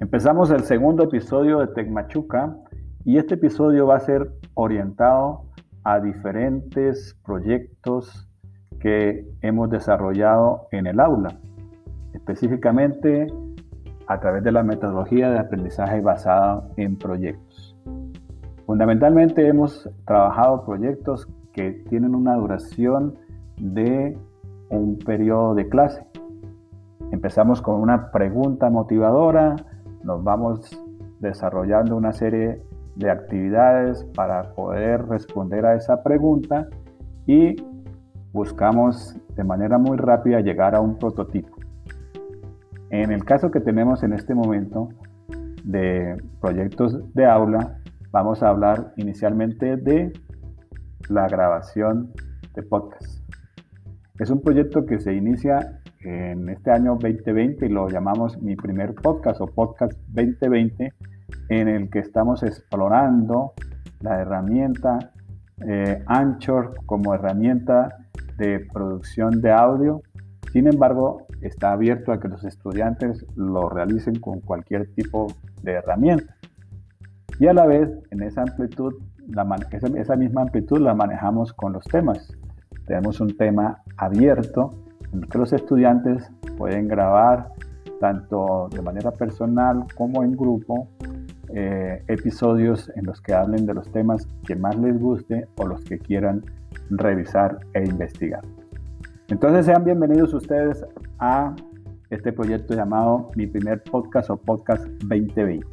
Empezamos el segundo episodio de Tecmachuca y este episodio va a ser orientado a diferentes proyectos que hemos desarrollado en el aula, específicamente a través de la metodología de aprendizaje basada en proyectos. Fundamentalmente hemos trabajado proyectos que tienen una duración de un periodo de clase. Empezamos con una pregunta motivadora, nos vamos desarrollando una serie de actividades para poder responder a esa pregunta y buscamos de manera muy rápida llegar a un prototipo. En el caso que tenemos en este momento de proyectos de aula, vamos a hablar inicialmente de la grabación de podcast. Es un proyecto que se inicia en este año 2020 y lo llamamos mi primer podcast o podcast 2020 en el que estamos explorando la herramienta eh, Anchor como herramienta de producción de audio. Sin embargo, está abierto a que los estudiantes lo realicen con cualquier tipo de herramienta. Y a la vez, en esa amplitud, esa misma amplitud la manejamos con los temas. Tenemos un tema abierto que los estudiantes pueden grabar tanto de manera personal como en grupo eh, episodios en los que hablen de los temas que más les guste o los que quieran revisar e investigar. Entonces sean bienvenidos ustedes a este proyecto llamado Mi primer podcast o podcast 2020.